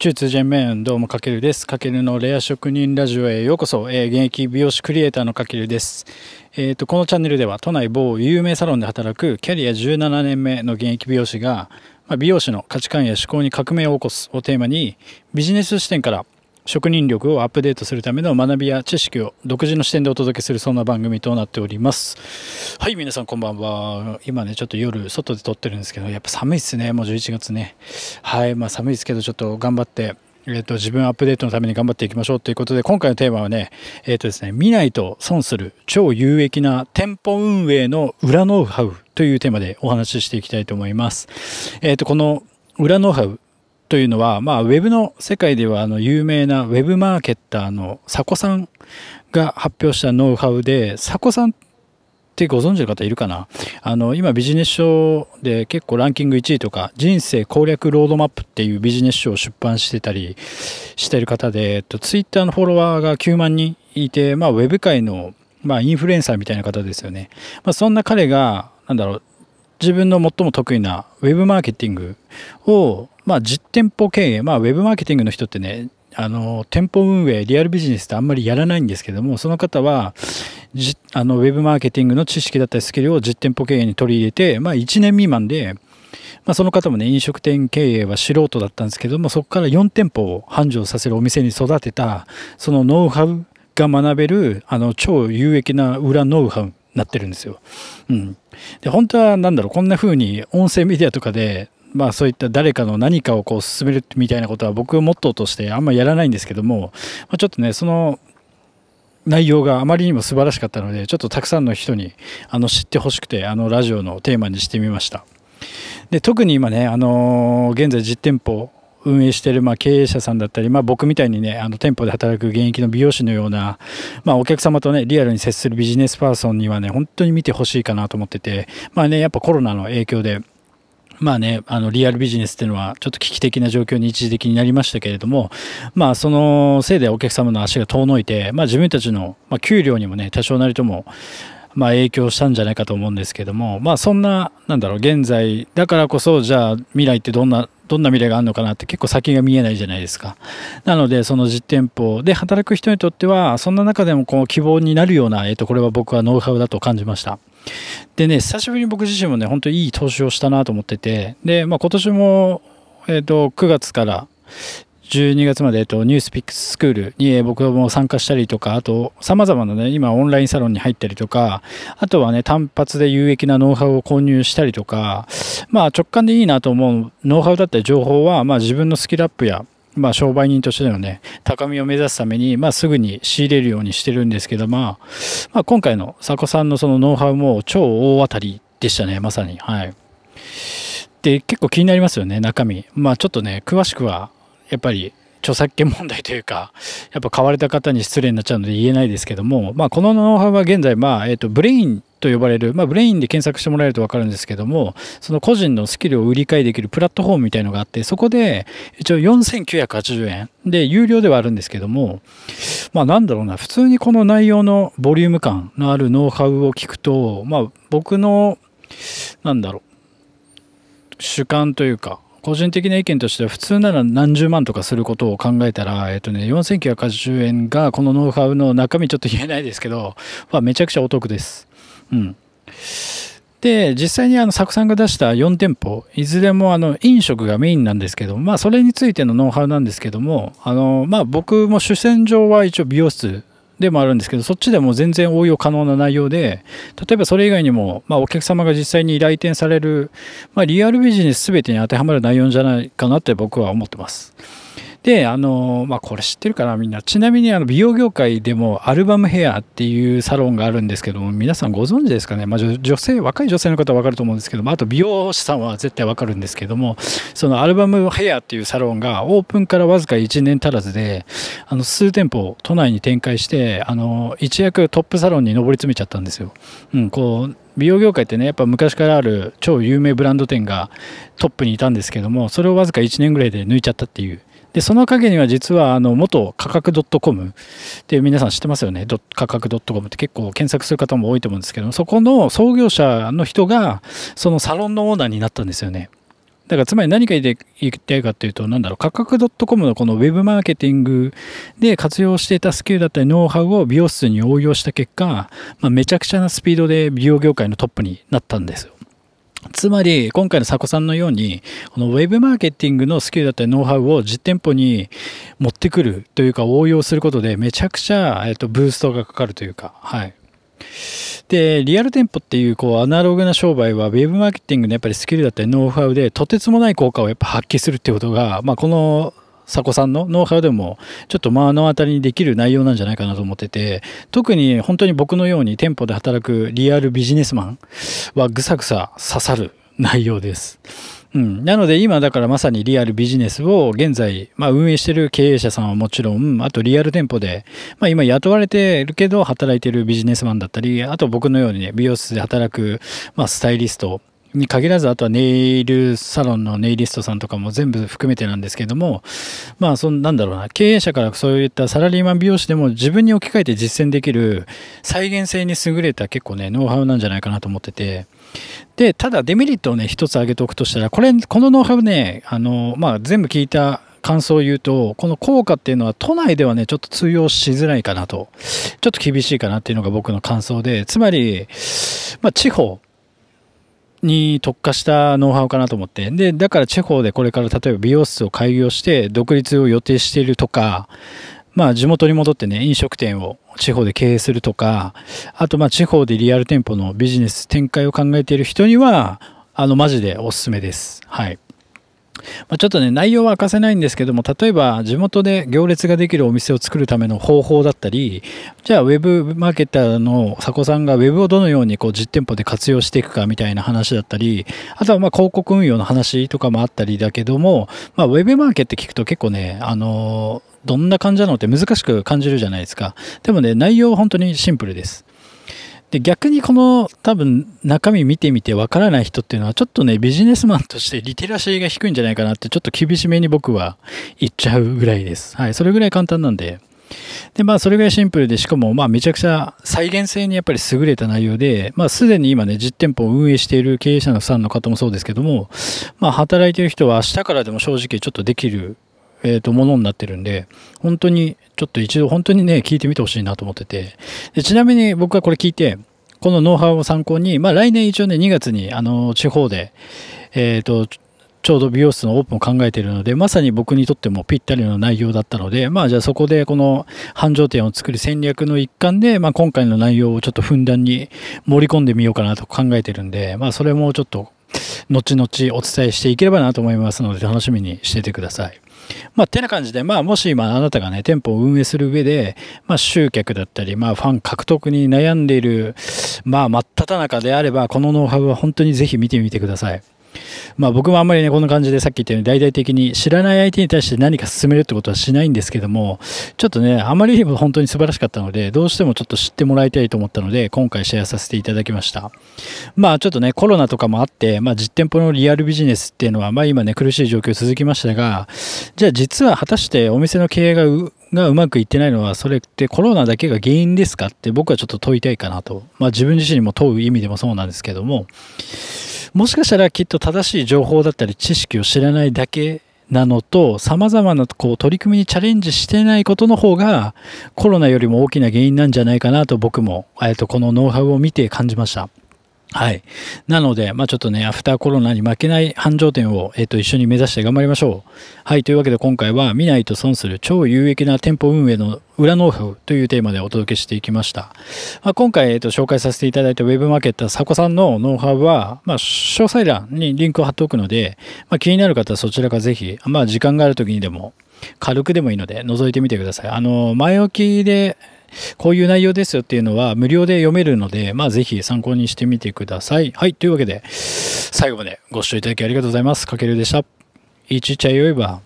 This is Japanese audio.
中通ジメンどうもかけるです。かけるのレア職人ラジオへようこそ、えー、現役美容師クリエイターのかけるです。えっ、ー、と、このチャンネルでは都内某有名サロンで働くキャリア17年目の現役美容師が、まあ、美容師の価値観や思考に革命を起こすをテーマにビジネス視点から職人力をアップデートするための学びや知識を独自の視点でお届けするそんな番組となっております。はい皆さんこんばんは。今ねちょっと夜外で撮ってるんですけどやっぱ寒いっすね。もう11月ね。はいまあ寒いですけどちょっと頑張ってえーと、自分アップデートのために頑張っていきましょうということで今回のテーマはね,、えーとですね見ないと損する超有益な店舗運営の裏ノウハウというテーマでお話ししていきたいと思います。えーとこの裏ノウハウというのは、まあ、ウェブの世界ではあの有名なウェブマーケッターの佐古さんが発表したノウハウで、佐古さんってご存知の方いるかな？あの、今ビジネス書で結構ランキング1位とか、人生攻略ロードマップっていうビジネス書を出版してたりしてる方で、えっと、ツイッターのフォロワーが9万人いて、まあ、ウェブ界のまあ、インフルエンサーみたいな方ですよね。まあ、そんな彼が、なんだろう、自分の最も得意なウェブマーケティングを、まあ、実店舗経営、まあ、ウェブマーケティングの人ってね、あの、店舗運営、リアルビジネスってあんまりやらないんですけども、その方は、じあの、ウェブマーケティングの知識だったりスキルを実店舗経営に取り入れて、まあ、1年未満で、まあ、その方もね、飲食店経営は素人だったんですけども、そこから4店舗を繁盛させるお店に育てた、そのノウハウが学べる、あの、超有益な裏ノウハウなってるんですよ。うん。で、本当は何だろう、こんな風に音声メディアとかで、まあそういった誰かの何かをこう進めるみたいなことは僕モットーとしてあんまやらないんですけども、まあ、ちょっとね、その内容があまりにも素晴らしかったので、ちょっとたくさんの人にあの知ってほしくて、あのラジオのテーマにしてみました。で、特に今ね、あのー、現在実店舗運営してるまあ経営者さんだったり、まあ、僕みたいにねあの店舗で働く現役の美容師のような、まあ、お客様とねリアルに接するビジネスパーソンにはね本当に見てほしいかなと思っててまあねやっぱコロナの影響でまあね、あのリアルビジネスっていうのはちょっと危機的な状況に一時的になりましたけれども、まあそのせいでお客様の足が遠のいて、まあ自分たちの、まあ、給料にもね、多少なりとも、まあ、影響したんじゃないかと思うんですけども、まあそんな、なんだろう、現在、だからこそ、じゃあ未来ってどんなどんな未来があるのかなって結構先が見えないじゃないですか。なので、その実店舗で働く人にとっては、そんな中でもこう希望になるような、えっ、と、これは僕はノウハウだと感じました。でね、久しぶりに僕自身もね、本当にいい投資をしたなと思ってて、で、まあ今年も、えっ、と、9月から、12月まで、えっと、ニュースピックススクールに僕も参加したりとか、あと、様々なね、今オンラインサロンに入ったりとか、あとはね、単発で有益なノウハウを購入したりとか、まあ直感でいいなと思うノウハウだったり情報は、まあ自分のスキルアップや、まあ商売人としてのね、高みを目指すために、まあすぐに仕入れるようにしてるんですけど、まあ、まあ今回の佐古さんのそのノウハウも超大当たりでしたね、まさに。はい。で、結構気になりますよね、中身。まあちょっとね、詳しくはやっぱり著作権問題というか、やっぱ買われた方に失礼になっちゃうので言えないですけども、まあ、このノウハウは現在、まあ、えっ、ー、と、ブレインと呼ばれる、まあ、ブレインで検索してもらえると分かるんですけども、その個人のスキルを売り買いできるプラットフォームみたいのがあって、そこで一応4980円で、有料ではあるんですけども、まあなんだろうな、普通にこの内容のボリューム感のあるノウハウを聞くと、まあ僕の、なんだろう、主観というか、個人的な意見としては普通なら何十万とかすることを考えたら、えっとね、4980円がこのノウハウの中身ちょっと言えないですけど、まあ、めちゃくちゃお得です。うん。で、実際にあの、サクさんが出した4店舗、いずれもあの、飲食がメインなんですけど、まあ、それについてのノウハウなんですけども、あの、まあ、僕も主戦場は一応美容室でもあるんですけど、そっちでも全然応用可能な内容で、例えばそれ以外にも、まあ、お客様が実際に来店される、まあ、リアルビジネス全てに当てはまる内容じゃないかなって僕は思ってます。で、あの、まあ、これ知ってるかなみんな。ちなみにあの美容業界でもアルバムヘアっていうサロンがあるんですけども、皆さんご存知ですかね？まあ、女性、若い女性の方はわかると思うんですけども、あと美容師さんは絶対わかるんですけども、そのアルバムヘアっていうサロンがオープンからわずか1年足らずで、あの、数店舗都内に展開して、あの、一躍トップサロンに上り詰めちゃったんですよ。うん、こう、美容業界ってねやっぱ昔からある超有名ブランド店がトップにいたんですけどもそれをわずか1年ぐらいで抜いちゃったっていうで、その陰には実は、あの、元価格 .com って皆さん知ってますよね？価格 .com って結構検索する方も多いと思うんですけど、そこの創業者の人が、そのサロンのオーナーになったんですよね。だからつまり何か言いたいかっていうと、なんだろう、価格 .com のこのウェブマーケティングで活用していたスキルだったりノウハウを美容室に応用した結果、まあ、めちゃくちゃなスピードで美容業界のトップになったんですよ。つまり、今回の佐古さんのように、このウェブマーケティングのスキルだったりノウハウを実店舗に持ってくるというか応用することでめちゃくちゃ、えっと、ブーストがかかるというか、はい。で、リアル店舗っていうこうアナログな商売は、ウェブマーケティングのやっぱりスキルだったりノウハウでとてつもない効果をやっぱ発揮するってことが、まあ、この佐古さんのノウハウでもちょっと目の当たりにできる内容なんじゃないかなと思ってて特に本当に僕のように店舗で働くリアルビジネスマンはぐさぐさ刺さる内容です。うん、なので今だからまさにリアルビジネスを現在、まあ、運営してる経営者さんはもちろんあとリアル店舗で、まあ、今雇われてるけど働いてるビジネスマンだったりあと僕のようにね美容室で働く、まあ、スタイリストに限らずあとはネイルサロンのネイリストさんとかも全部含めてなんですけどもまあそんなんだろうな。経営者からそういったサラリーマン美容師でも自分に置き換えて実践できる再現性に優れた結構ねノウハウなんじゃないかなと思ってて。で、ただデメリットをね、一つ挙げておくとしたら、これ、このノウハウね、あの、まあ、全部聞いた感想を言うと、この効果っていうのは都内ではね、ちょっと通用しづらいかなと、ちょっと厳しいかなっていうのが僕の感想で、つまり、まあ、地方、に特化したノウハウかなと思って。で、だから地方でこれから例えば美容室を開業して独立を予定しているとか、まあ地元に戻ってね、飲食店を地方で経営するとか、あとまあ地方でリアル店舗のビジネス展開を考えている人には、あのマジでおすすめです。はい。まあ、ちょっとね、内容は明かせないんですけども、例えば地元で行列ができるお店を作るための方法だったり、じゃあウェブマーケターの佐古さんがウェブをどのようにこう実店舗で活用していくかみたいな話だったり、あとはまあ広告運用の話とかもあったりだけども、まあ、ウェブマーケって聞くと結構ね、あのどんな感じなのって難しく感じるじゃないですか。でもね、内容は本当にシンプルです。で、逆にこの多分中身見てみてわからない人っていうのはちょっとね、ビジネスマンとしてリテラシーが低いんじゃないかなってちょっと厳しめに僕は言っちゃうぐらいです。はい。それぐらい簡単なんで。で、まあ、それぐらいシンプルで、しかも、まあ、めちゃくちゃ再現性にやっぱり優れた内容で、まあ、すでに今ね、実店舗を運営している経営者のさんの方もそうですけども、まあ、働いてる人は明日からでも正直ちょっとできるえー、と、ものになってるんで、本当に、ちょっと一度本当にね、聞いてみてほしいなと思ってて。でちなみに僕はこれ聞いて、このノウハウを参考に、まあ来年一応ね、2月に、あの、地方で、えっ、と、ちょうど美容室のオープンを考えているので、まさに僕にとってもぴったりの内容だったので、まあじゃあそこでこの繁盛店を作る戦略の一環で、まあ今回の内容をちょっとふんだんに盛り込んでみようかなと考えてるんで、まあそれもちょっと後々お伝えしていければなと思いますので楽しみにしててください。まあ、てな感じで、まあ、もし今あなたがね、店舗を運営する上で、まあ、集客だったり、まあ、ファン獲得に悩んでいる、まあ、真っ只中であれば、このノウハウは本当にぜひ見てみてください。まあ僕もあんまりね、こんな感じでさっき言ったように大々的に知らない相手に対して何か進めるってことはしないんですけども、ちょっとね、あまりにも本当に素晴らしかったので、どうしてもちょっと知ってもらいたいと思ったので、今回シェアさせていただきました。まあちょっとね、コロナとかもあって、まあ実店舗のリアルビジネスっていうのは、まあ今ね、苦しい状況続きましたが、じゃあ実は果たしてお店の経営ががうまくいってないのは、それってコロナだけが原因ですかって僕はちょっと問いたいかなと。まあ自分自身にも問う意味でもそうなんですけども、もしかしたらきっと正しい情報だったり知識を知らないだけなのと、様々なこう取り組みにチャレンジしてないことの方が、コロナよりも大きな原因なんじゃないかなと僕も、えっと、このノウハウを見て感じました。はい。なので、まあちょっとね、アフターコロナに負けない繁盛店を、えっ、と、一緒に目指して頑張りましょう。はい。というわけで今回は、見ないと損する超有益な店舗運営の裏ノウハウというテーマでお届けしていきました。まあ、今回、えっ、と、紹介させていただいたウェブマーケッター、佐古さんのノウハウは、まあ、詳細欄にリンクを貼っておくので、まあ、気になる方はそちらからぜひ、まあ、時間がある時にでも、軽くでもいいので、覗いてみてください。あの、前置きで、こういう内容ですよっていうのは無料で読めるので、まあぜひ参考にしてみてください。はい。というわけで、最後までご視聴いただきありがとうございます。かけるでした。いちちゃよいば。